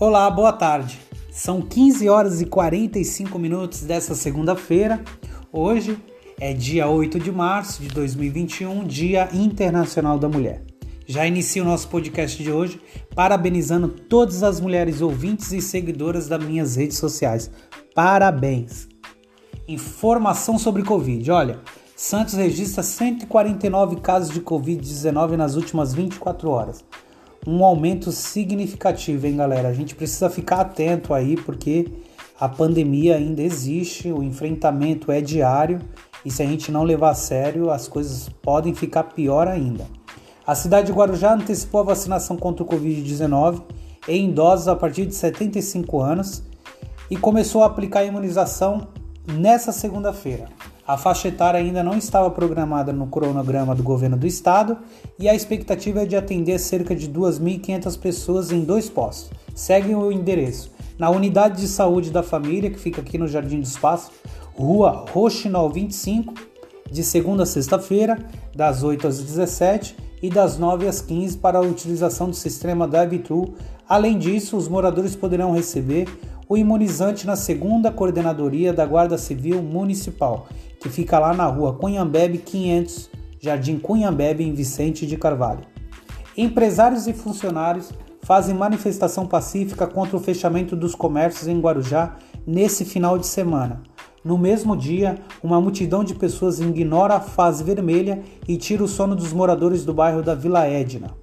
Olá, boa tarde. São 15 horas e 45 minutos dessa segunda-feira. Hoje é dia 8 de março de 2021, Dia Internacional da Mulher. Já inicio o nosso podcast de hoje parabenizando todas as mulheres ouvintes e seguidoras das minhas redes sociais. Parabéns! Informação sobre Covid. Olha, Santos registra 149 casos de Covid-19 nas últimas 24 horas um aumento significativo, hein, galera? A gente precisa ficar atento aí porque a pandemia ainda existe, o enfrentamento é diário e se a gente não levar a sério, as coisas podem ficar pior ainda. A cidade de Guarujá antecipou a vacinação contra o Covid-19 em idosos a partir de 75 anos e começou a aplicar a imunização nessa segunda-feira. A faixa etária ainda não estava programada no cronograma do governo do estado e a expectativa é de atender cerca de 2.500 pessoas em dois postos. Segue o endereço na Unidade de Saúde da Família, que fica aqui no Jardim do Espaço, Rua Roxinol 25, de segunda a sexta-feira, das 8 às 17 e das 9 às 15 para a utilização do sistema drive-thru. Além disso, os moradores poderão receber o imunizante na segunda coordenadoria da Guarda Civil Municipal, que fica lá na rua Cunhambebe 500, Jardim Cunhambebe, em Vicente de Carvalho. Empresários e funcionários fazem manifestação pacífica contra o fechamento dos comércios em Guarujá nesse final de semana. No mesmo dia, uma multidão de pessoas ignora a fase vermelha e tira o sono dos moradores do bairro da Vila Edna.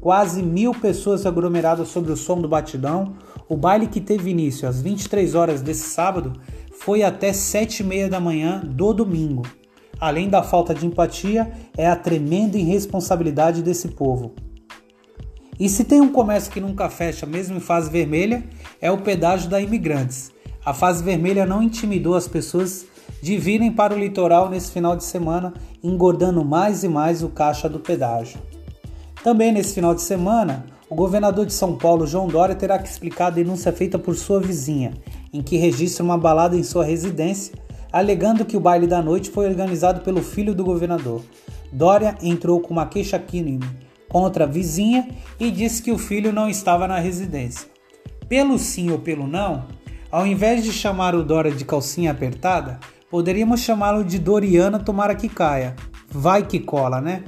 Quase mil pessoas aglomeradas sobre o som do batidão. O baile que teve início às 23 horas desse sábado foi até 7 e meia da manhã do domingo. Além da falta de empatia, é a tremenda irresponsabilidade desse povo. E se tem um comércio que nunca fecha, mesmo em fase vermelha, é o pedágio da Imigrantes. A fase vermelha não intimidou as pessoas de virem para o litoral nesse final de semana, engordando mais e mais o caixa do pedágio. Também nesse final de semana, o governador de São Paulo, João Dória, terá que explicar a denúncia feita por sua vizinha, em que registra uma balada em sua residência, alegando que o baile da noite foi organizado pelo filho do governador. Dória entrou com uma queixa crime contra a vizinha e disse que o filho não estava na residência. Pelo sim ou pelo não, ao invés de chamar o Dória de calcinha apertada, poderíamos chamá-lo de Doriana Tomara que caia. Vai que cola, né?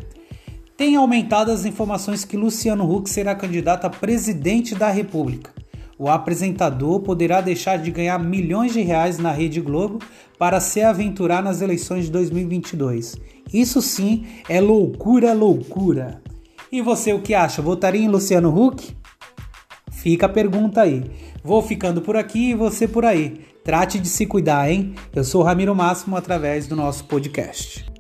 Tem aumentado as informações que Luciano Huck será candidato a presidente da República. O apresentador poderá deixar de ganhar milhões de reais na Rede Globo para se aventurar nas eleições de 2022. Isso sim é loucura, loucura. E você o que acha? Votaria em Luciano Huck? Fica a pergunta aí. Vou ficando por aqui e você por aí. Trate de se cuidar, hein? Eu sou Ramiro Máximo através do nosso podcast.